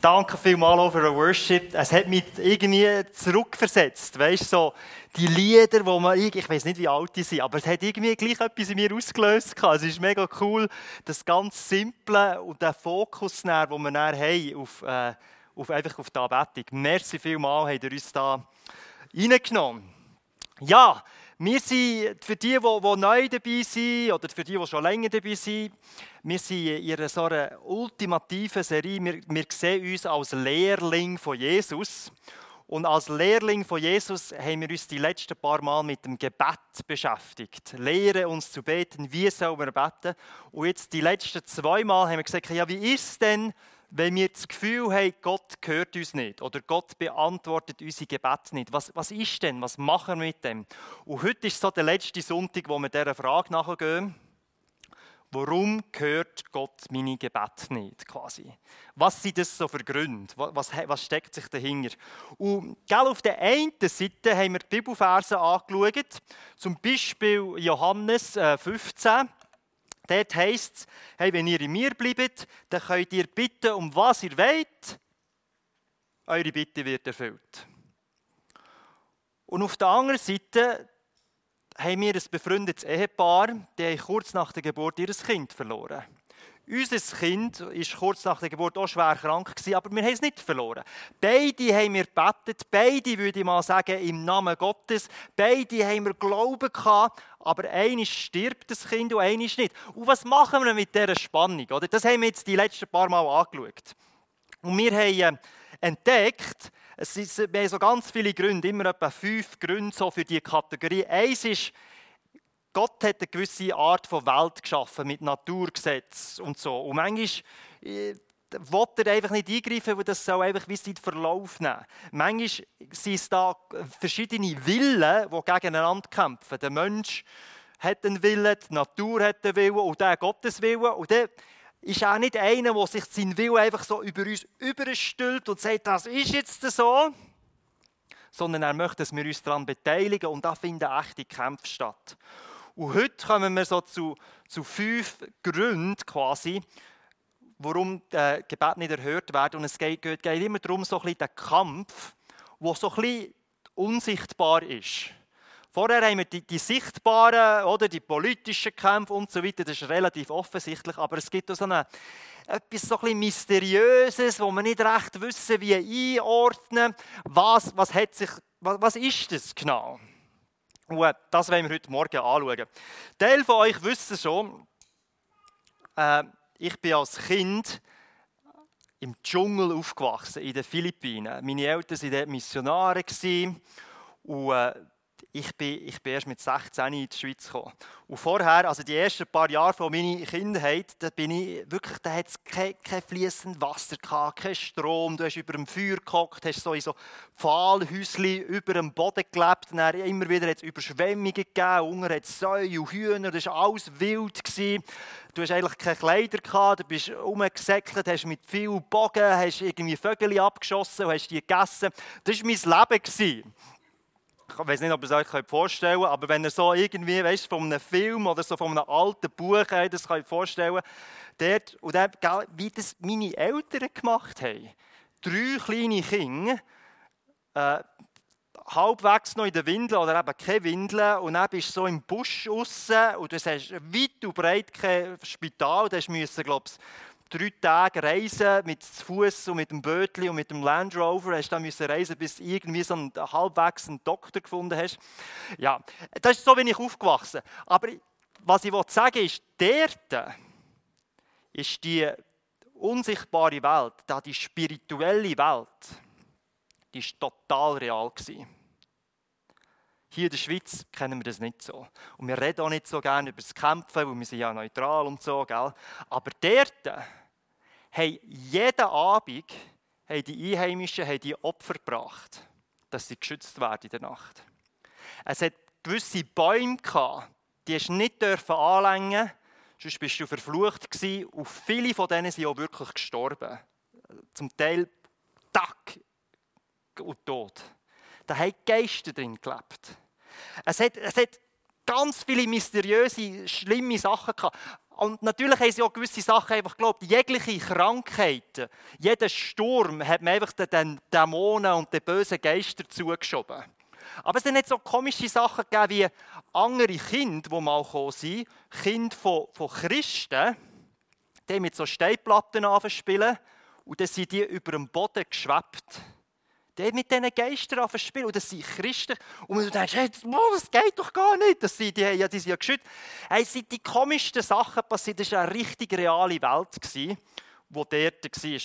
Danke vielmals für den Worship. Es hat mich irgendwie zurückversetzt. Weißt so die Lieder, wo man, ich weiß nicht, wie alt die sind, aber es hat irgendwie gleich etwas in mir ausgelöst. Es ist mega cool, das ganz Simple und der Fokus, den wir dann haben auf, äh, auf, einfach auf die Anbetung. Merci vielmals, habt ihr uns da reingenommen. Ja, wir sind, für die, die, neu dabei sind oder für die, die schon länger dabei sind, wir sind in einer so einer ultimativen Serie. Wir, wir sehen uns als Lehrling von Jesus. Und als Lehrling von Jesus haben wir uns die letzten paar Mal mit dem Gebet beschäftigt. Lehre uns zu beten, wie sollen wir beten? Und jetzt die letzten zwei Mal haben wir gesagt, ja, wie ist denn, wenn wir das Gefühl haben, Gott hört uns nicht oder Gott beantwortet unsere Gebete nicht. Was, was ist denn? Was machen wir mit dem? Und heute ist so der letzte Sonntag, wo wir dieser Frage nachgehen. Warum hört Gott meine Gebete nicht? Quasi? Was sind das so für Gründe? Was, was steckt sich dahinter? Und auf der einen Seite haben wir die Bibelverse angeschaut, zum Beispiel Johannes 15. Dort heisst es, hey, wenn ihr in mir bleibt, dann könnt ihr bitten, um was ihr wollt. Eure Bitte wird erfüllt. Und auf der anderen Seite haben wir ein befreundetes Ehepaar, die kurz nach der Geburt ihr Kind verloren. Unser Kind war kurz nach der Geburt auch schwer krank, aber wir haben es nicht verloren. Beide haben wir gebetet, beide, würde ich mal sagen, im Namen Gottes. Beide haben wir Glauben gehabt, aber eines stirbt das Kind und eines nicht. Und was machen wir mit dieser Spannung? Oder? Das haben wir jetzt die letzten paar Mal angeschaut. Und wir haben äh, entdeckt, es ist, wir haben so ganz viele Gründe, immer etwa fünf Gründe so für diese Kategorie. Eins ist, Gott hat eine gewisse Art von Welt geschaffen mit Naturgesetz und so. Und manchmal äh, will er einfach nicht eingreifen, weil das soll einfach wie Zeit Verlauf nehmen. Manchmal sind es da verschiedene Willen, die gegeneinander kämpfen. Der Mensch hat einen Willen, die Natur hat einen Willen und der Gottes Willen. Und der ist auch nicht einer, der sich seinen Willen einfach so über uns überstülpt und sagt, das ist jetzt so. Sondern er möchte, dass wir uns daran beteiligen und da finden echte Kämpfe statt. Und heute kommen wir so zu, zu fünf Gründen quasi, warum äh, Gebet nicht erhört werden. Und es geht, geht, immer darum, so ein bisschen den Kampf, der so ein bisschen unsichtbar ist. Vorher haben wir die, die, sichtbaren, oder, die politischen Kämpfe und so weiter, das ist relativ offensichtlich, aber es gibt auch so eine, etwas so ein bisschen Mysteriöses, wo wir nicht recht wissen, wie einordnen, was, was, hat sich, was, was ist das genau. Und das wollen wir heute Morgen anschauen. Teil von euch wissen schon, äh, ich bin als Kind im Dschungel aufgewachsen, in den Philippinen. Meine Eltern waren dort Missionare und äh, ich bin, ich bin erst mit 16 in die Schweiz gekommen. Und vorher, also die ersten paar Jahre von meiner Kindheit, da bin ich wirklich, da hat es kein, kein fließendes Wasser gehabt, kein Strom. Du hast über dem Feuer gehockt, hast so in so Pfahlhäuschen über dem Boden gelebt. dann immer wieder hat es Überschwemmungen gegeben, unten hat Säue und Hühner, das war alles wild. Gewesen. Du hast eigentlich keine Kleider gehabt, du bist rumgesäckelt, hast mit viel Bogen, hast irgendwie Vögel abgeschossen und hast die gegessen. Das war mein Leben. Gewesen ich weiß nicht, ob ihr es euch vorstellen könnt, aber wenn ihr so irgendwie, weißt, von einem Film oder so von einem alten Buch das könnt vorstellen dort, und dort, wie das meine Eltern gemacht haben. Drei kleine Kinder, äh, halbwegs noch in der Windel oder eben keine Windel und dann bist du so im Busch raus und du hast weit und breit kein Spital, du musst, glaube ich, drei Tage reisen mit zu Fuß und mit dem Bötli und mit dem Land Rover. Hast dann müssen reisen, bis du irgendwie so einen halbwegs einen Doktor gefunden hast. Ja, das ist so, wie ich aufgewachsen. Aber was ich sagen ist, dort ist die unsichtbare Welt, die spirituelle Welt, die ist total real gewesen. Hier in der Schweiz kennen wir das nicht so. Und wir reden auch nicht so gerne über das Kämpfen, weil wir sind ja neutral und so, gell? Aber dort haben jeden Abend haben die Einheimischen haben die Opfer gebracht, dass sie geschützt werden in der Nacht. Es hat gewisse Bäume gehabt, die hast nicht dürfen anlängen, sonst bist du verflucht gewesen. Und viele von denen sind auch wirklich gestorben. Zum Teil Tag und Tod. Da haben Geister drin gelebt. Es hat, es hat ganz viele mysteriöse, schlimme Sachen gehabt. Und natürlich haben sie auch gewisse Sachen einfach geglaubt. Jegliche Krankheiten, jeder Sturm hat man einfach den Dämonen und den bösen Geistern zugeschoben. Aber es hat nicht so komische Sachen gegeben wie andere Kinder, die mal gekommen sind. Kinder von, von Christen, die mit so Steinplatten spielen und dann sind die über dem Boden geschwebt. Die mit diesen Geistern spielen und das sind Christen. Und du denkst, hey, das geht doch gar nicht. Das sind, die, ja, die sind ja geschützt. Hey, es sind die komischsten Sachen passiert. Das war eine richtig reale Welt, die dort war.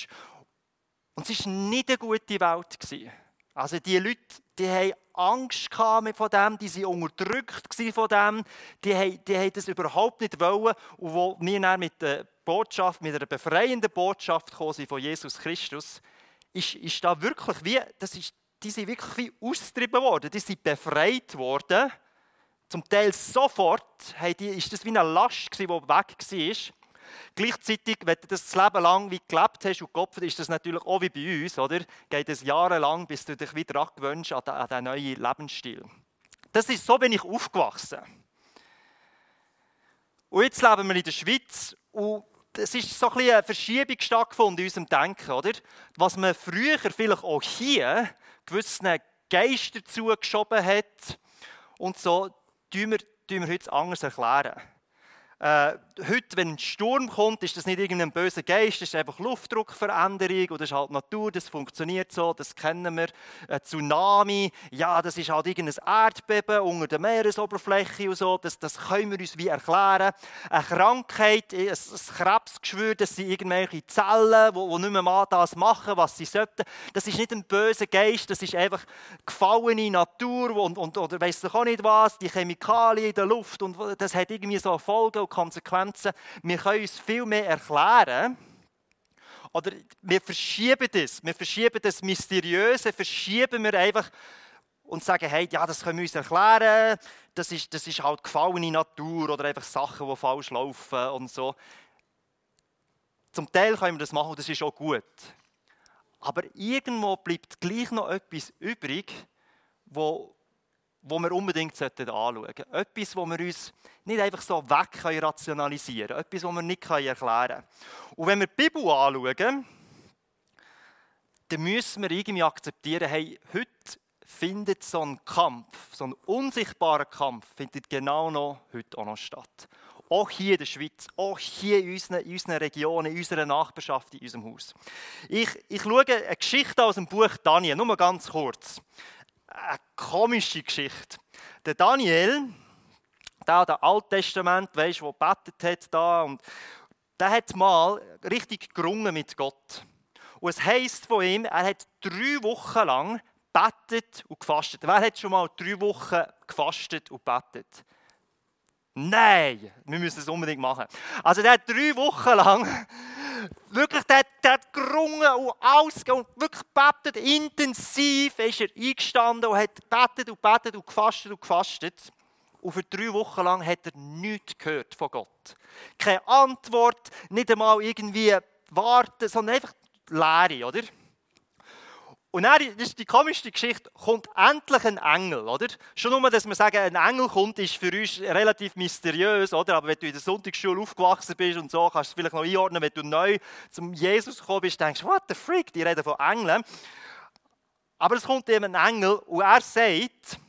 Und es war nicht eine gute Welt. Also die Leute, die haben Angst von dem, die waren unterdrückt von dem, die haben, die haben das überhaupt nicht wollen. Und wo wir dann mit der Botschaft, mit einer befreienden Botschaft gekommen von Jesus Christus, ist, ist da wirklich wie, das ist, die sind wirklich wie austrieben worden, die sind befreit worden. Zum Teil sofort die, ist das wie eine Last, die weg war. Gleichzeitig, wenn du das Leben lang wie gelebt hast und geopfert, ist das natürlich auch wie bei uns, oder? Geht es jahrelang, bis du dich wieder angewöhnst an diesen neuen Lebensstil. Das ist so, bin ich aufgewachsen. Und jetzt leben wir in der Schweiz und es ist so eine Verschiebung stattgefunden in unserem Denken, oder? Was man früher vielleicht auch hier gewissen Geister zugeschoben hat und so, tun wir, tun wir heute anders erklären. Äh, heute, wenn ein Sturm kommt, ist das nicht irgendein böser Geist, das ist einfach Luftdruckveränderung oder das ist halt Natur, das funktioniert so, das kennen wir. Ein Tsunami, ja, das ist halt irgendein Erdbeben unter der Meeresoberfläche und so, das, das können wir uns wie erklären. Eine Krankheit, ein, ein Krebsgeschwür, das sind irgendwelche Zellen, die nicht mehr mal das machen, was sie sollten. Das ist nicht ein böser Geist, das ist einfach gefallene Natur und, und oder weiss ich auch nicht was, die Chemikalien in der Luft und das hat irgendwie so Folgen Konsequenzen. Wir können uns viel mehr erklären. Oder wir verschieben das. Wir verschieben das Mysteriöse, verschieben wir einfach und sagen, hey, ja, das können wir uns erklären. Das ist, das ist halt gefallene Natur oder einfach Sachen, die falsch laufen und so. Zum Teil können wir das machen und das ist auch gut. Aber irgendwo bleibt gleich noch etwas übrig, wo, wo wir unbedingt anschauen sollten. Etwas, wo wir uns nicht einfach so weg rationalisieren können. Etwas, was wir nicht erklären können. Und wenn wir die Bibel anschauen, dann müssen wir irgendwie akzeptieren, hey, heute findet so ein Kampf, so ein unsichtbarer Kampf, findet genau noch heute auch noch statt. Auch hier in der Schweiz, auch hier in unseren, in unseren Regionen, in unserer Nachbarschaft, in unserem Haus. Ich, ich schaue eine Geschichte aus dem Buch Daniel, nur mal ganz kurz eine komische Geschichte. Der Daniel, der der Alttestament, weißt, wo betet hat da und der hat mal richtig gerungen mit Gott. Und es heisst von ihm, er hat drei Wochen lang betet und gefastet. Wer hat schon mal drei Wochen gefastet und betet? Nein, wir müssen es unbedingt machen. Also der hat drei Wochen lang wirklich, der, der hat gerungen und alles und wirklich betet, intensiv ist er eingestanden und hat betet und betet und gefastet und gefastet. Und für drei Wochen lang hat er nichts gehört von Gott. Keine Antwort, nicht einmal irgendwie warten, sondern einfach Leere, oder? Und dann, das ist die komischste Geschichte, kommt endlich ein Engel, oder? Schon nur, dass wir sagen, ein Engel kommt, ist für uns relativ mysteriös, oder? Aber wenn du in der Sonntagsschule aufgewachsen bist und so, kannst du es vielleicht noch einordnen, wenn du neu zum Jesus gekommen bist, denkst du, what the freak, die reden von Engeln. Aber es kommt eben ein Engel und er sagt,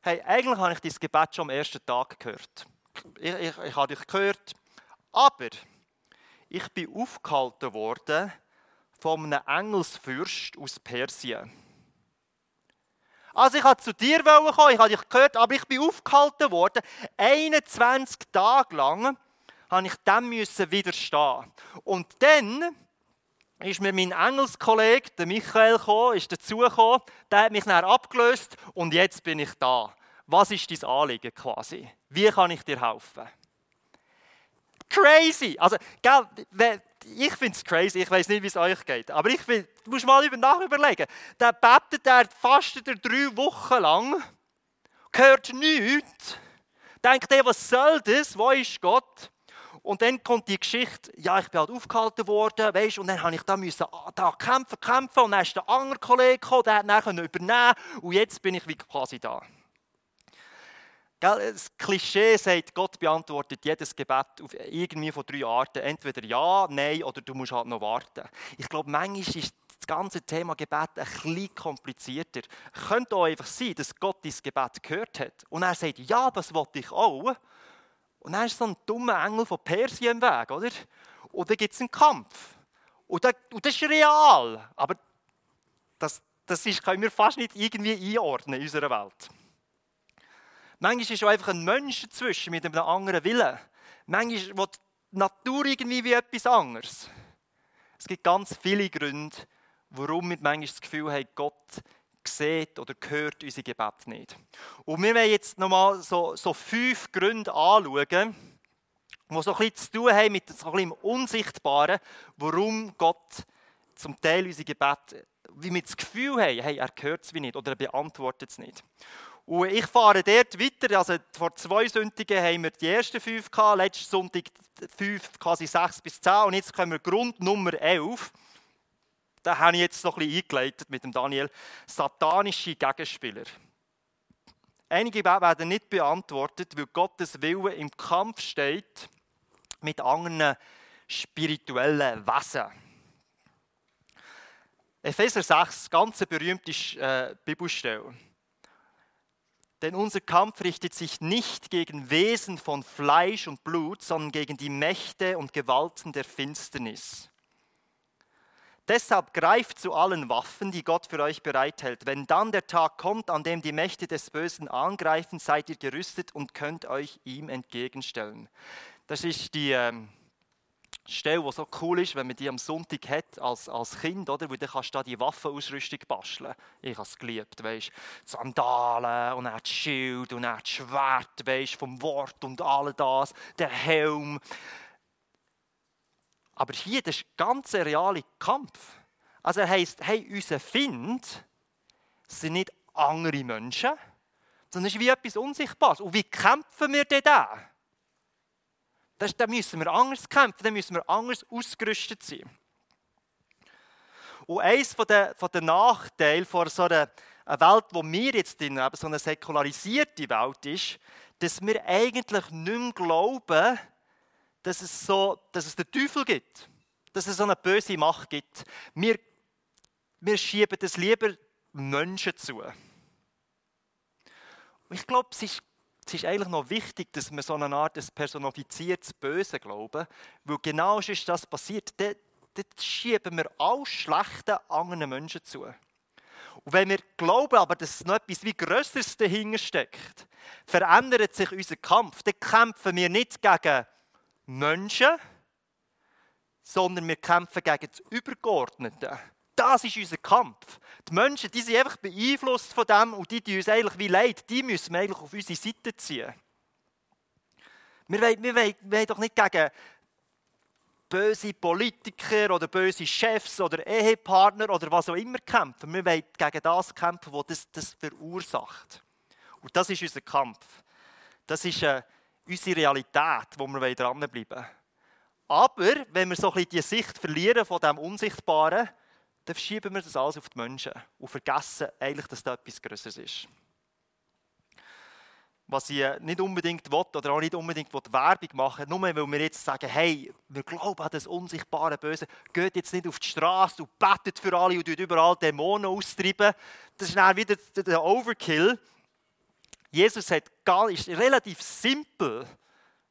hey, eigentlich habe ich dein Gebet schon am ersten Tag gehört. Ich, ich, ich habe dich gehört, aber ich bin aufgehalten worden, von einem Engelsfürst aus Persien. Also ich wollte zu dir kommen, ich habe dich gehört, aber ich bin aufgehalten worden. 21 Tage lang habe ich dem widerstehen. Und dann ist mir mein Engelskollege, der Michael, gekommen, ist dazugekommen, der hat mich dann abgelöst und jetzt bin ich da. Was ist dein Anliegen quasi? Wie kann ich dir helfen? Crazy! Also, gell, ich finde es crazy, ich weiß nicht, wie es euch geht. Aber ich find, du musst mal über überlegen. Der betet, der fastet er drei Wochen lang, hört nichts, denkt er, was soll das, wo ist Gott? Und dann kommt die Geschichte, ja, ich bin halt aufgehalten worden, weißt, und dann habe ich da, müssen, da kämpfen, kämpfen, und dann ist der andere Kollege gekommen, der hat dann übernehmen und jetzt bin ich wie quasi da. Das Klischee sagt, Gott beantwortet jedes Gebet auf irgendwie von drei Arten. Entweder ja, nein oder du musst halt noch warten. Ich glaube, manchmal ist das ganze Thema Gebet ein bisschen komplizierter. Könnte auch einfach sein, dass Gott dein Gebet gehört hat. Und er sagt, ja, das wollte ich auch. Und dann ist so ein dummer Engel von Persien im Weg, oder? Und dann gibt es einen Kampf. Und das, und das ist real. Aber das, das ist, können wir fast nicht irgendwie einordnen in unserer Welt. Manchmal ist auch einfach ein Mensch dazwischen mit einem anderen Willen. Manchmal will die Natur irgendwie wie etwas anderes. Es gibt ganz viele Gründe, warum wir manchmal das Gefühl haben, Gott sieht oder hört unser Gebet nicht. Und wir wollen jetzt nochmal so, so fünf Gründe anschauen, die so bisschen zu tun haben mit so ein bisschen Unsichtbaren, warum Gott zum Teil unser Gebet, wie wir das Gefühl haben, hey, er hört es wie nicht oder er beantwortet es nicht. Und ich fahre dort weiter. Also vor zwei Sündigen haben wir die ersten fünf gehabt, letzten Sonntag fünf, quasi sechs bis zehn. Und jetzt kommen wir Grund Nummer elf. Da habe ich jetzt noch ein bisschen eingeleitet mit dem Daniel. Satanische Gegenspieler. Einige werden nicht beantwortet, weil Gottes Wille im Kampf steht mit anderen spirituellen Wesen. Epheser 6, ganz berühmte äh, Bibelstelle. Denn unser Kampf richtet sich nicht gegen Wesen von Fleisch und Blut, sondern gegen die Mächte und Gewalten der Finsternis. Deshalb greift zu allen Waffen, die Gott für euch bereithält. Wenn dann der Tag kommt, an dem die Mächte des Bösen angreifen, seid ihr gerüstet und könnt euch ihm entgegenstellen. Das ist die ähm, Stelle, die so cool ist, wenn man die am Sonntag hat als, als Kind, oder? Weil dann kannst du da die Waffenausrüstung basteln. Ich habe es geliebt, weißt Sandalen und dann das Schild und dann das Schwert, weißt vom Wort und all das, der Helm. Aber hier, das ist ein ganz realer Kampf. Also er heisst, hey, unser Find sind nicht andere Menschen, sondern es ist wie etwas Unsichtbares. Und wie kämpfen wir denn da? Das, da müssen wir anders kämpfen, da müssen wir anders ausgerüstet sein. Und eines der, der Nachteile von so einer, Welt, wo wir jetzt in so eine säkularisierte Welt ist, dass wir eigentlich nicht mehr glauben, dass es, so, dass es den Teufel gibt, dass es so eine böse Macht gibt. Wir, wir schieben das lieber Menschen zu. Und ich glaube, es ist es ist eigentlich noch wichtig, dass wir so eine Art des personifiziertes Böse glauben, weil genau ist das passiert. Dort, dort schieben wir all Schlechte anderen Menschen zu. Und wenn wir glauben, aber dass noch etwas wie Größeres dahinter steckt, verändert sich unser Kampf. Dann kämpfen wir nicht gegen Menschen, sondern wir kämpfen gegen das Übergeordnete. Das ist unser Kampf. Die Menschen, die sind einfach beeinflusst von dem und die tun uns eigentlich wie leid. Die müssen wir eigentlich auf unsere Seite ziehen. Wir wollen, wir wollen, wir wollen doch nicht gegen böse Politiker oder böse Chefs oder Ehepartner oder was auch immer kämpfen. Wir wollen gegen das kämpfen, was das, das verursacht. Und das ist unser Kampf. Das ist äh, unsere Realität, wo wir dranbleiben wollen. Aber wenn wir so ein bisschen die Sicht verlieren von dem Unsichtbaren, dann verschieben wir das alles auf die Menschen und vergessen eigentlich, dass da etwas Größeres ist. Was ich nicht unbedingt will, oder auch nicht unbedingt will, Werbung machen nur weil wir jetzt sagen, hey, wir glauben an das unsichtbare Böse, geht jetzt nicht auf die Straße und betet für alle und überall Dämonen austreiben. Das ist dann wieder der Overkill. Jesus hat, ist relativ simpel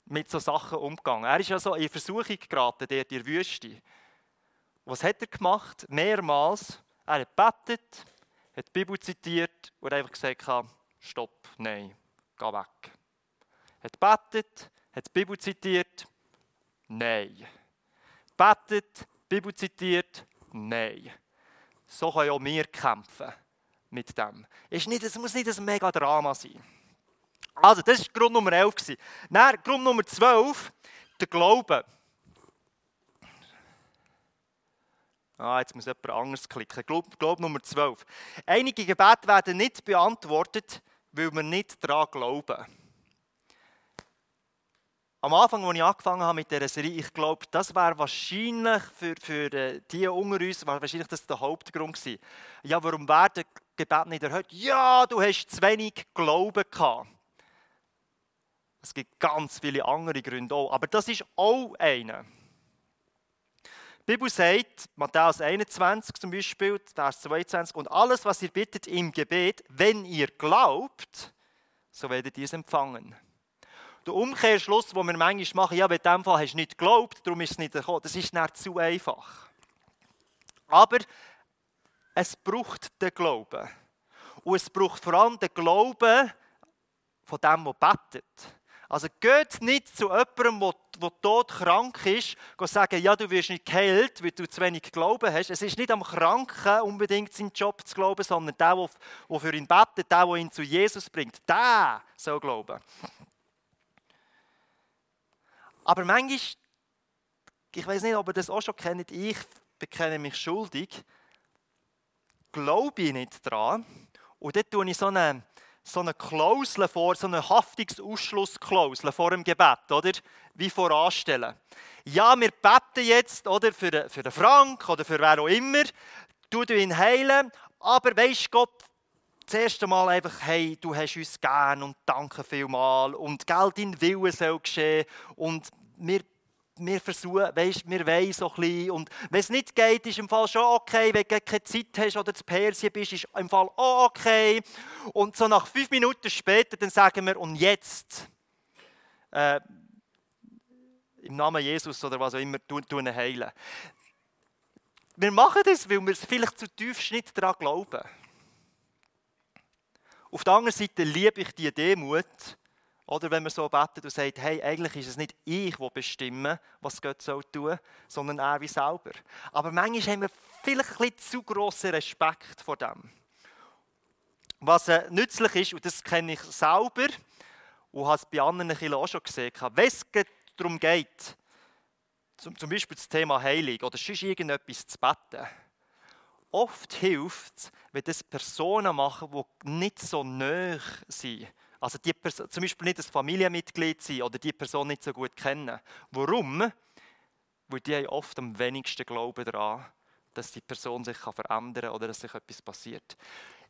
mit solchen Sachen umgegangen. Er ist ja so in Versuchung geraten, der der Wüste. Was hat er gemacht? Mehrmals. Er hat gebetet, hat die Bibel zitiert und einfach gesagt, stopp, nein, geh weg. Er hat gebetet, hat die Bibel zitiert, nein. Betet, Bibel zitiert, nein. So können auch wir kämpfen mit dem. Es muss nicht ein mega Drama sein. Also, das war Grund Nummer 11. Dann, Grund Nummer 12, der Glaube. Ah, jetzt muss jemand anders klicken. Glaub, glaub Nummer 12. Einige Gebete werden nicht beantwortet, weil wir nicht daran glauben. Am Anfang, als ich angefangen habe mit dieser Serie, ich glaube, das wäre wahrscheinlich für, für äh, die unter uns, wahrscheinlich das der Hauptgrund gewesen. Ja, warum werden Gebete nicht erhört? Ja, du hast zu wenig Glauben gehabt. Es gibt ganz viele andere Gründe auch, aber das ist auch einer. Die Bibel sagt, Matthäus 21 zum Beispiel, Vers 22, und alles, was ihr bittet im Gebet, wenn ihr glaubt, so werdet ihr es empfangen. Der Umkehrschluss, den wir manchmal machen, ja, in diesem Fall hast du nicht geglaubt, darum ist es nicht gekommen, das ist nicht zu einfach. Aber es braucht den Glauben. Und es braucht vor allem den Glauben von dem, der betet. Also geht nicht zu jemandem, der, der tot krank ist, sagen, ja, du wirst nicht geheilt, weil du zu wenig Glauben hast. Es ist nicht am Kranken unbedingt seinen Job zu glauben, sondern der, der, der für ihn betet, der, der ihn zu Jesus bringt, der soll glauben. Aber manchmal, ich weiß nicht, ob ihr das auch schon kennt, ich bekenne mich schuldig, glaube ich nicht dran. Und dort tue ich so eine, so eine Klausel vor, so eine Haftungsausschlussklausel vor dem Gebet, oder? Wie voranstellen. Ja, wir beten jetzt, oder? Für, für den Frank oder für wer auch immer. Du ihn heilen. Aber weisst Gott, das erste Mal einfach, hey, du hast uns gern und danke vielmal und Geld in Wille soll geschehen und wir wir versuchen, weißt, wir wollen so ein bisschen. Und wenn es nicht geht, ist im Fall schon okay. Wenn du keine Zeit hast oder zu Persien bist, ist im Fall auch okay. Und so nach fünf Minuten später, dann sagen wir, und jetzt, äh, im Namen Jesus oder was auch immer, tun, tun heilen. Wir machen das, weil wir es vielleicht zu tief nicht daran glauben. Auf der anderen Seite liebe ich die Demut, oder wenn man so betet und sagt, hey, eigentlich ist es nicht ich, der bestimme, was Gott soll tun, sondern er wie selber. Aber manchmal haben wir vielleicht ein zu grossen Respekt vor dem. Was äh, nützlich ist, und das kenne ich selber und habe es bei anderen auch schon gesehen, wenn es darum geht, zum, zum Beispiel das Thema Heilung oder sonst irgendetwas zu beten, oft hilft es, wenn das Personen machen, die nicht so nah sind also die Person, zum Beispiel nicht ein Familienmitglied sein oder die Person nicht so gut kennen. Warum? Weil die haben oft am wenigsten Glauben daran, dass die Person sich verändern kann oder dass sich etwas passiert.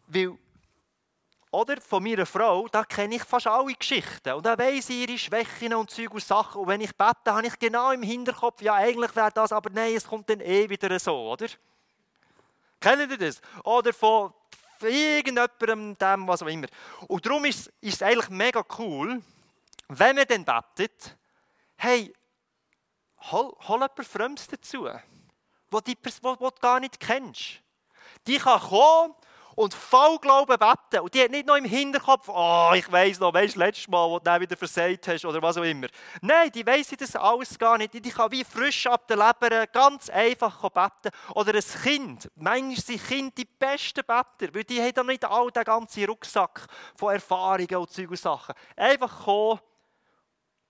Weil, oder von meiner Frau, da kenne ich fast alle Geschichten. Und da weiss ich ihre Schwächen und Zeug und Sachen. Und wenn ich bete, habe ich genau im Hinterkopf, ja, eigentlich wäre das, aber nein, es kommt dann eh wieder so, oder? Kennen ihr das? Oder von irgendjemandem, dem, was auch immer. Und darum ist, es eigentlich mega cool, wenn man dann betet, hey, hol, hol jemanden Fremdes dazu, wo du gar nicht kennst. Die kann kommen und voll Glauben beten. Und die hat nicht noch im Hinterkopf, oh, ich weiß noch, weißt du, letztes Mal, wo du dann wieder versagt hast oder was auch immer. Nein, die weiss das alles gar nicht. Die kann wie frisch ab der Leber ganz einfach beten. Oder ein Kind. Manchmal sind Kinder die besten Better, weil die haben dann nicht all den ganzen Rucksack von Erfahrungen und Zeug und Sachen. Einfach kommen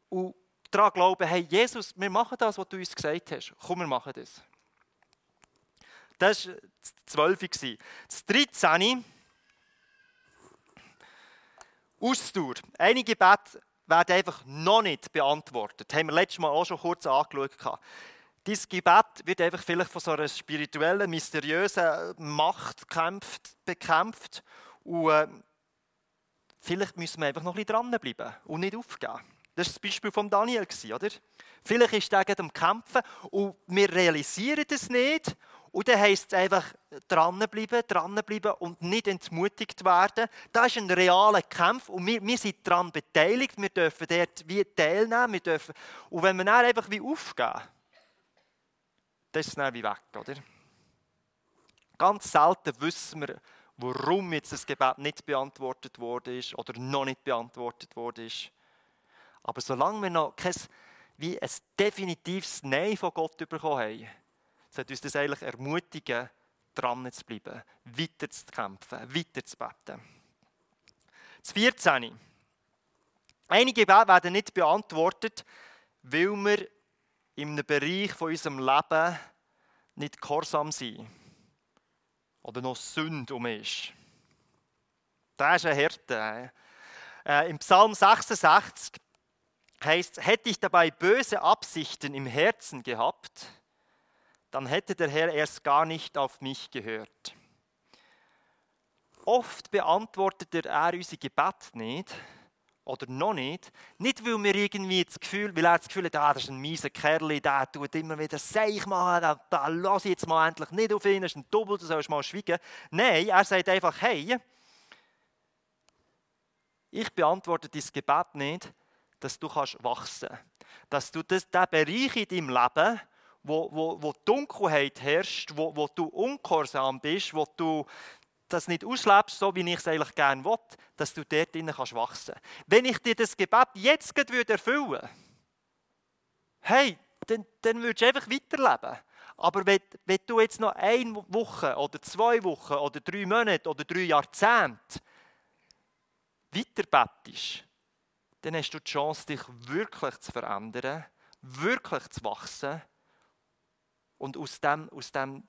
und daran glauben, hey, Jesus, wir machen das, was du uns gesagt hast. Komm, wir machen das. Das war das 12. Das 13. Ausdauer. Einige Gebete werden einfach noch nicht beantwortet. Das haben wir letztes Mal auch schon kurz angeschaut. Dieses Gebet wird einfach vielleicht von so einer spirituellen, mysteriösen Macht bekämpft. Und äh, vielleicht müssen wir einfach noch ein bisschen dranbleiben und nicht aufgeben. Das war das Beispiel von Daniel, oder? Vielleicht ist er gegen am Kämpfen und wir realisieren das nicht und dann heisst es einfach dranbleiben, dranbleiben und nicht entmutigt werden. Das ist ein realer Kampf und wir, wir sind daran beteiligt. Wir dürfen dort wie teilnehmen. Wir dürfen, und wenn wir dann einfach wie aufgeben, dann ist es dann wie weg, oder? Ganz selten wissen wir, warum jetzt das Gebet nicht beantwortet worden ist oder noch nicht beantwortet worden ist. Aber solange wir noch kein, wie ein definitives Nein von Gott bekommen haben, sollte uns das eigentlich ermutigen, dran zu bleiben, weiter zu kämpfen, weiter zu beten. Das 14. Einige Gebete werden nicht beantwortet, weil wir in einem Bereich von unserem Leben nicht gehorsam sind oder noch Sünde um ist. Das ist eine Härte. Äh, Im Psalm 66 heißt hätte ich dabei böse Absichten im Herzen gehabt, dann hätte der Herr erst gar nicht auf mich gehört. Oft beantwortet er unser Gebet nicht, oder noch nicht, nicht weil wir irgendwie das Gefühl, weil er das Gefühl hat, ah, das ist ein mieser Kerl, der tut immer wieder Seich machen, da, da lass ich jetzt mal endlich nicht auf ihn, das ist ein Double, du sollst mal schweigen. Nein, er sagt einfach, hey, ich beantworte dein Gebet nicht, dass du kannst wachsen. Dass du das, den Bereich in deinem Leben, wo, wo, wo Dunkelheit herrscht, wo, wo du ungehorsam bist, wo du das nicht auslebst, so wie ich es eigentlich gerne will, dass du dort drinnen kannst wachsen. Wenn ich dir das Gebet jetzt gerade erfüllen würde, hey, dann, dann würdest du einfach weiterleben. Aber wenn, wenn du jetzt noch eine Woche oder zwei Wochen oder drei Monate oder drei Jahrzehnte weiterbettest, dann hast du die Chance, dich wirklich zu verändern, wirklich zu wachsen und aus dem, aus dem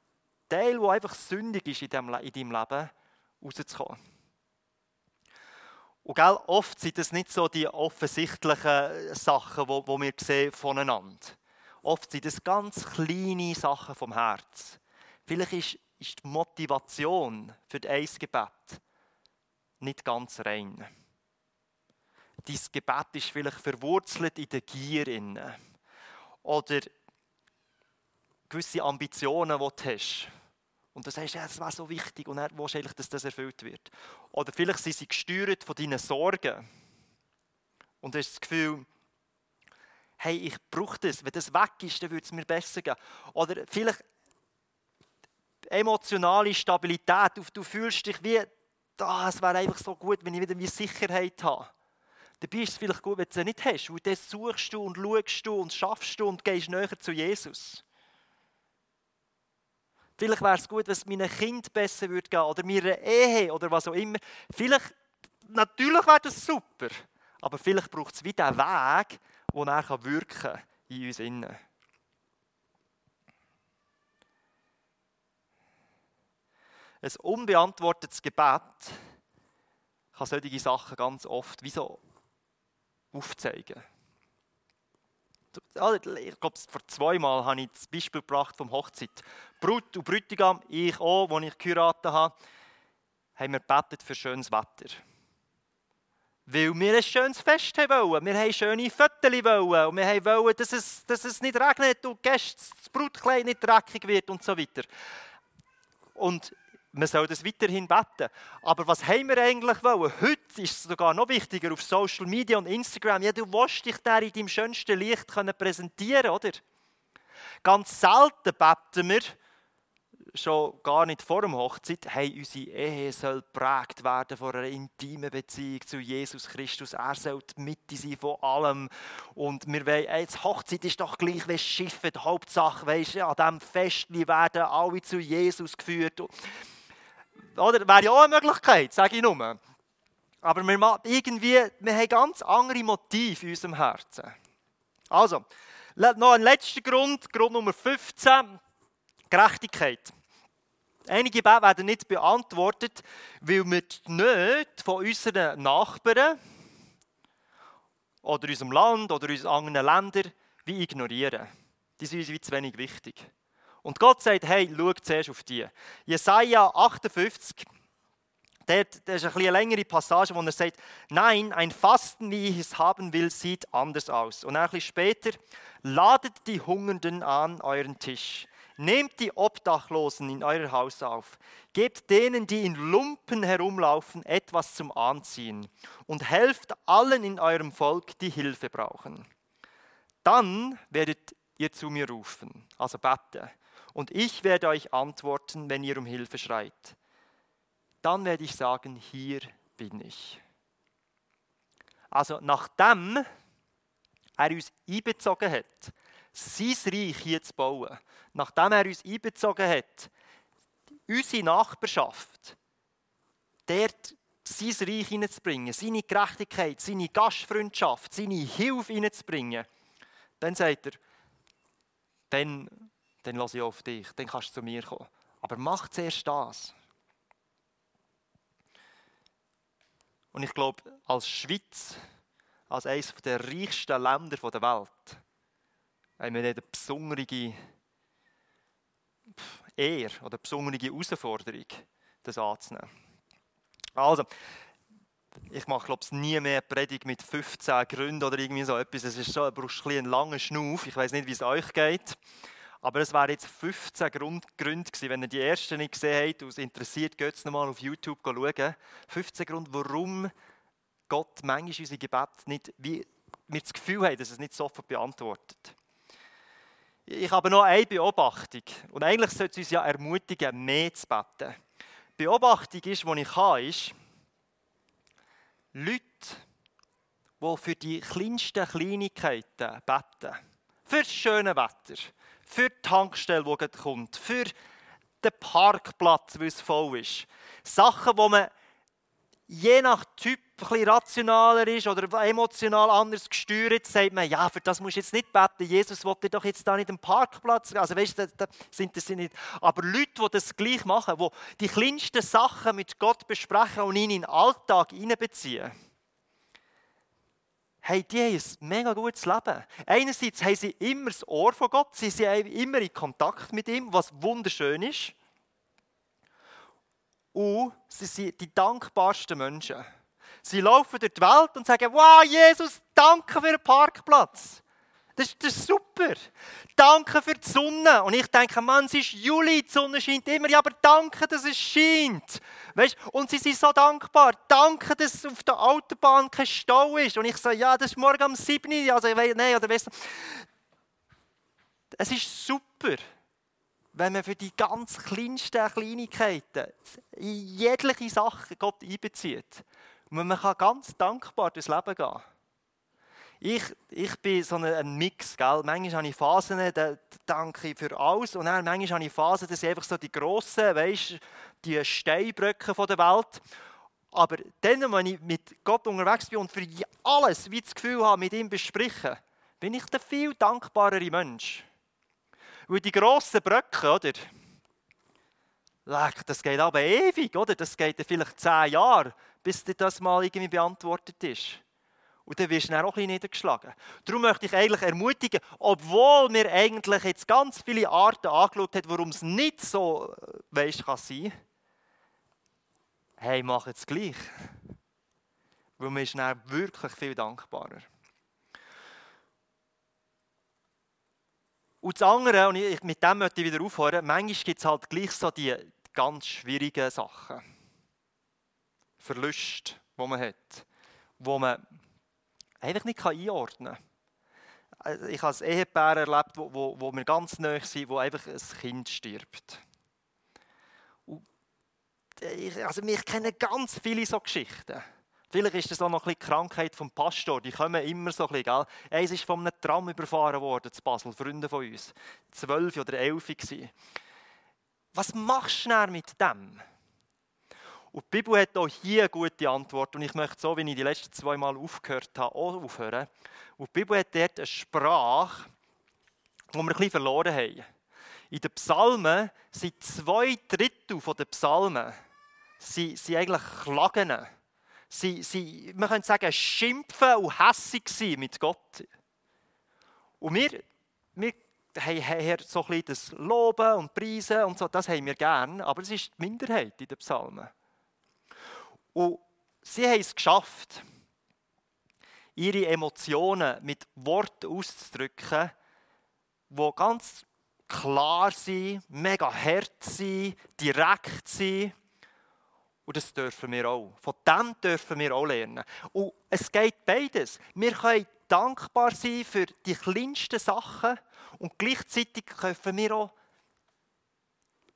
Teil, der einfach sündig ist in deinem, in deinem Leben, rauszukommen. Und gell, oft sind das nicht so die offensichtlichen Sachen, die, die wir sehen voneinander. Oft sind das ganz kleine Sachen vom Herz. Vielleicht ist, ist die Motivation für das Gebet nicht ganz rein. Dein Gebet ist vielleicht verwurzelt in der Gier. Oder gewisse Ambitionen, die du hast. Und du sagst, ja, das wäre so wichtig und dann willst eigentlich, dass das erfüllt wird. Oder vielleicht sind sie gesteuert von deinen Sorgen. Und du hast das Gefühl, hey, ich brauche das. Wenn das weg ist, dann würde es mir besser gehen. Oder vielleicht emotionale Stabilität. Du fühlst dich wie, ah, es wäre einfach so gut, wenn ich wieder mehr Sicherheit habe. Dabei ist es vielleicht gut, wenn du es nicht hast. Weil das suchst du und schaust du und schaffst du und gehst näher zu Jesus. Vielleicht wäre es gut, wenn es meinem Kind besser würde gehen oder meiner Ehe oder was auch immer. Vielleicht, natürlich wäre das super, aber vielleicht braucht es wieder einen Weg, der dann wirken kann in uns innen. Ein unbeantwortetes Gebet kann solche Sachen ganz oft wie aufzeigen. Ich glaube, vor zweimal habe ich das Beispiel gebracht vom Hochzeit. Brut und Brütigam, ich auch, als ich geheiratet habe, haben wir gebetet für schönes Wetter. Weil wir ein schönes Fest wollen. Wir haben schöne Fotos wollen. Und wir wollen, dass es, dass es nicht regnet und das Brutkleid nicht dreckig wird und so weiter. Und man soll das weiterhin beten. Aber was haben wir eigentlich wollen? Heute ist es sogar noch wichtiger auf Social Media und Instagram. Ja, du willst dich da in deinem schönsten Licht präsentieren, oder? Ganz selten beten wir, schon gar nicht vor dem Hochzeit, hey, unsere Ehe soll geprägt werden von einer intimen Beziehung zu Jesus Christus. Er soll die Mitte sein von allem. Und wir wollen, ey, die Hochzeit ist doch gleich wie Schiffe. Die Hauptsache, weißt, an diesem Fest werden alle zu Jesus geführt. Oder? Wäre ja auch eine Möglichkeit, sage ich nur. Aber wir, irgendwie, wir haben ganz andere Motive in unserem Herzen. Also, noch ein letzter Grund, Grund Nummer 15, Gerechtigkeit. Einige Gebete werden nicht beantwortet, weil wir die Nöte von unseren Nachbarn oder unserem Land oder unseren anderen Ländern wie ignorieren. Die sind uns wie zu wenig wichtig. Und Gott sagt, hey, schau zuerst auf die. Jesaja 58, das ist eine längere Passage, wo er sagt, nein, ein Fasten, wie ich es haben will, sieht anders aus. Und ein bisschen später, ladet die Hungernden an euren Tisch. Nehmt die Obdachlosen in euer Haus auf. Gebt denen, die in Lumpen herumlaufen, etwas zum Anziehen. Und helft allen in eurem Volk, die Hilfe brauchen. Dann werdet ihr zu mir rufen, also bete und ich werde euch antworten, wenn ihr um Hilfe schreit. Dann werde ich sagen, hier bin ich. Also nachdem er uns einbezogen hat, sein Reich hier zu bauen, nachdem er uns einbezogen hat, unsere Nachbarschaft, dort sein Reich hineinzubringen, seine Gerechtigkeit, seine Gastfreundschaft, seine Hilfe hineinzubringen, dann sagt er, dann dann lasse ich auf dich, dann kannst du zu mir kommen. Aber mach zuerst das. Und ich glaube, als Schweiz, als eines der reichsten Länder der Welt, haben wir eine besondere Ehre oder besondere Herausforderung, das anzunehmen. Also, ich mache, glaube ich, nie mehr Predigt mit 15 Gründen oder irgendwie so etwas. Es ist so, du brauchst ein langen Schnuff. Ich weiß nicht, wie es euch geht. Aber es wären jetzt 15 Grund, Gründe gewesen. Wenn ihr die ersten nicht gesehen habt und es interessiert, geht es nochmal auf YouTube schauen. 15 Gründe, warum Gott manchmal unsere Gebete nicht, wie wir das Gefühl haben, dass es nicht sofort beantwortet. Ich habe noch eine Beobachtung. Und eigentlich sollte es uns ja ermutigen, mehr zu beten. Die Beobachtung ist, die ich habe, ist, Leute, die für die kleinsten Kleinigkeiten beten, für das schöne Wetter, für die Tankstelle, die kommt, für den Parkplatz, weil es voll ist. Sachen, wo man je nach Typ ein bisschen rationaler ist oder emotional anders gesteuert, sagt man, ja, für das musst du jetzt nicht beten. Jesus wollte doch jetzt da nicht im Parkplatz. Also weißt du, da sind das nicht. Aber Leute, die das gleich machen, die die kleinsten Sachen mit Gott besprechen und ihn in den Alltag einbeziehen, hey, die haben ein mega gutes Leben. Einerseits haben sie immer das Ohr von Gott, sie sind immer in Kontakt mit ihm, was wunderschön ist. Und sie sind die dankbarsten Menschen. Sie laufen durch die Welt und sagen, wow, Jesus, danke für den Parkplatz. Das, das, ist super. Danke für die Sonne. Und ich denke, Mann, es ist Juli, die Sonne scheint immer. Ja, aber danke, dass es scheint. Weißt? Und sie sind so dankbar. Danke, dass auf der Autobahn kein Stau ist. Und ich sage, ja, das ist morgen um 7 Uhr. Also, nein, oder weißt du. Es ist super wenn man für die ganz kleinsten Kleinigkeiten in jegliche Sachen Gott einbezieht. Und man kann ganz dankbar durchs Leben gehen. Ich, ich bin so ein Mix, gell? Manchmal habe ich Phasen, da danke ich für alles. Und dann manchmal habe ich Phasen, das sind einfach so die grossen, weißt, die Steinbrücken der Welt. Aber dann, wenn ich mit Gott unterwegs bin und für alles wie das Gefühl habe, mit ihm besprechen, bin ich der viel dankbarere Mensch. Weil die grossen Brücken, oder? Das geht aber ewig, oder? Das geht vielleicht zehn Jahre, bis das mal irgendwie beantwortet ist. Und dann wirst du dann auch ein bisschen niedergeschlagen. Darum möchte ich eigentlich ermutigen, obwohl mir eigentlich jetzt ganz viele Arten angeschaut haben, warum es nicht so weißt, kann sein, hey, mach es gleich. Weil man ist dann wirklich viel dankbarer. Und das andere, und ich, mit dem möchte ich wieder aufhören, manchmal gibt es halt gleich so die ganz schwierigen Sachen. Verluste, die man hat, wo man einfach nicht einordnen kann. Also, ich habe ein Ehepaar erlebt, wo, wo, wo wir ganz nahe sind, wo einfach ein Kind stirbt. Und ich, also wir kennen ganz viele so Geschichten. Vielleicht ist das auch noch ein bisschen die Krankheit vom Pastor. Die kommen immer so ein bisschen, gell? Eins ist von einem Tram überfahren worden, zu Basel, Freunde von uns. Zwölf oder elf waren. Was machst du denn mit dem? Und die Bibel hat auch hier eine gute Antwort. Und ich möchte so, wie ich die letzten zwei Mal aufgehört habe, auch aufhören. Und die Bibel hat dort eine Sprache, die wir ein bisschen verloren haben. In den Psalmen sind zwei Drittel der Psalmen sind, sind eigentlich Klagen sie, sie, man könnte sagen, schimpfen und hässig sein mit Gott. Und wir, wir haben so ein bisschen das Loben und Preisen und so, das haben wir gern, aber es ist die Minderheit in den Psalmen. Und sie haben es geschafft, ihre Emotionen mit Worten auszudrücken, die ganz klar sind, mega hart sind, direkt sind und das dürfen wir auch. Von dem dürfen wir auch lernen. Und es geht beides. Wir können dankbar sein für die kleinsten Sachen und gleichzeitig können wir auch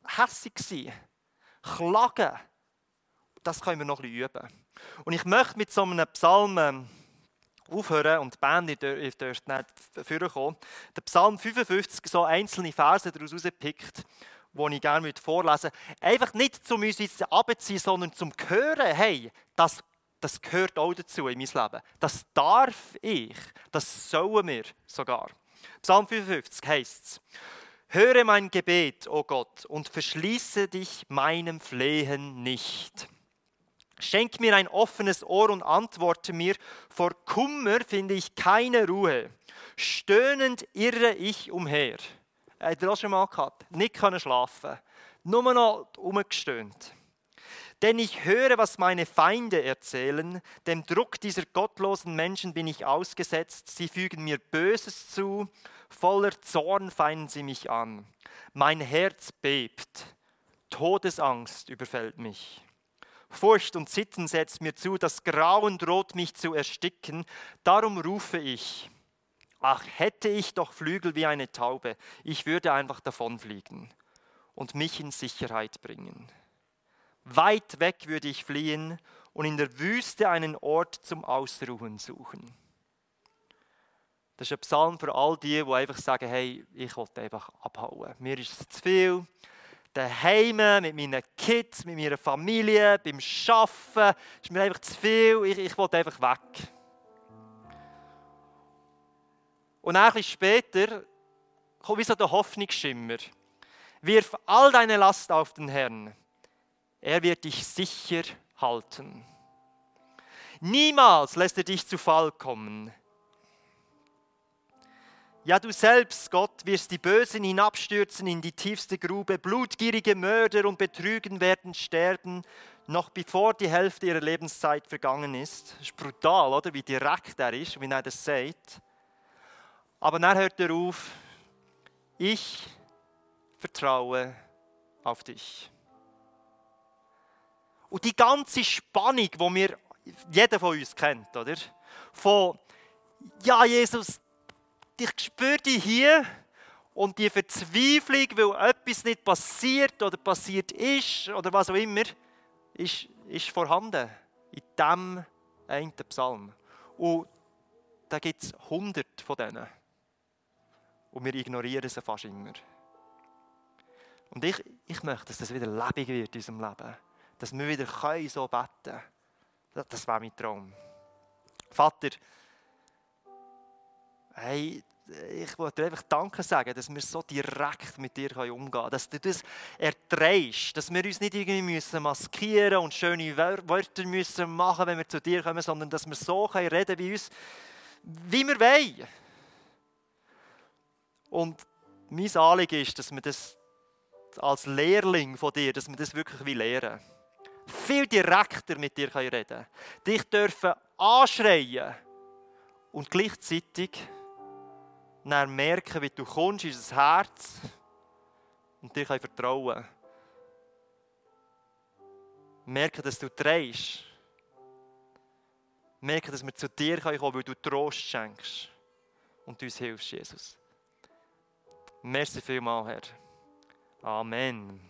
hässig sein, klagen. Das können wir noch ein bisschen üben. Und ich möchte mit so einem Psalm ähm, aufhören und die Band, ihr dürft nicht vorkommen. Der Psalm 55, so einzelne Verse daraus rausgepickt die ich gerne vorlesen möchte. Einfach nicht zum uns jetzt abziehen, sondern zum Hören, hey, das, das gehört auch dazu in mein Leben. Das darf ich, das sollen wir sogar. Psalm 55 heißt es, Höre mein Gebet, o oh Gott, und verschließe dich meinem Flehen nicht. Schenk mir ein offenes Ohr und antworte mir. Vor Kummer finde ich keine Ruhe. Stöhnend irre ich umher. Hat er auch schon mal gehabt? Nicht können schlafen. Nur noch umgestöhnt. Denn ich höre, was meine Feinde erzählen. Dem Druck dieser gottlosen Menschen bin ich ausgesetzt. Sie fügen mir Böses zu. Voller Zorn feinden sie mich an. Mein Herz bebt. Todesangst überfällt mich. Furcht und Zittern setzt mir zu, das Grauen droht mich zu ersticken. Darum rufe ich. Ach, hätte ich doch Flügel wie eine Taube, ich würde einfach davonfliegen und mich in Sicherheit bringen. Weit weg würde ich fliehen und in der Wüste einen Ort zum Ausruhen suchen. Das ist ein Psalm für all die, die einfach sagen, hey, ich will einfach abhauen. Mir ist es zu viel. Daheim, mit meinen Kids, mit meiner Familie, beim Arbeiten, ist mir einfach zu viel. Ich, ich will einfach weg. Und ein bisschen später kommt wie so der Hoffnungsschimmer. Wirf all deine Last auf den Herrn. Er wird dich sicher halten. Niemals lässt er dich zu Fall kommen. Ja, du selbst, Gott, wirst die Bösen hinabstürzen in die tiefste Grube. Blutgierige Mörder und Betrügen werden sterben, noch bevor die Hälfte ihrer Lebenszeit vergangen ist. Das ist brutal, oder? Wie direkt er ist, wie er das sagt. Aber dann hört er auf, ich vertraue auf dich. Und die ganze Spannung, die wir, jeder von uns kennt, oder? Von, ja, Jesus, ich spüre dich hier und die Verzweiflung, weil etwas nicht passiert oder passiert ist oder was auch immer, ist, ist vorhanden in diesem einen Psalm. Und da gibt es hundert von denen. Und wir ignorieren sie fast immer. Und ich, ich möchte, dass das wieder lebendig wird in unserem Leben. Dass wir wieder können so beten können. Das, das wäre mein Traum. Vater, hey, ich wollte dir einfach Danke sagen, dass wir so direkt mit dir umgehen können. Dass du das erträgst. Dass wir uns nicht irgendwie müssen maskieren und schöne Wörter müssen machen wenn wir zu dir kommen, sondern dass wir so reden können wie uns, wie wir wollen. Und mein Anliegen ist, dass wir das als Lehrling von dir, dass wir das wirklich lernen Viel direkter mit dir reden können. Dich dürfen anschreien und gleichzeitig dann merken, wie du kommst in unser Herz und dir vertrauen Merken, dass du drehst. Merken, dass wir zu dir kommen können, weil du Trost schenkst und uns hilfst, Jesus. Merci vielmals, Herr. Amen.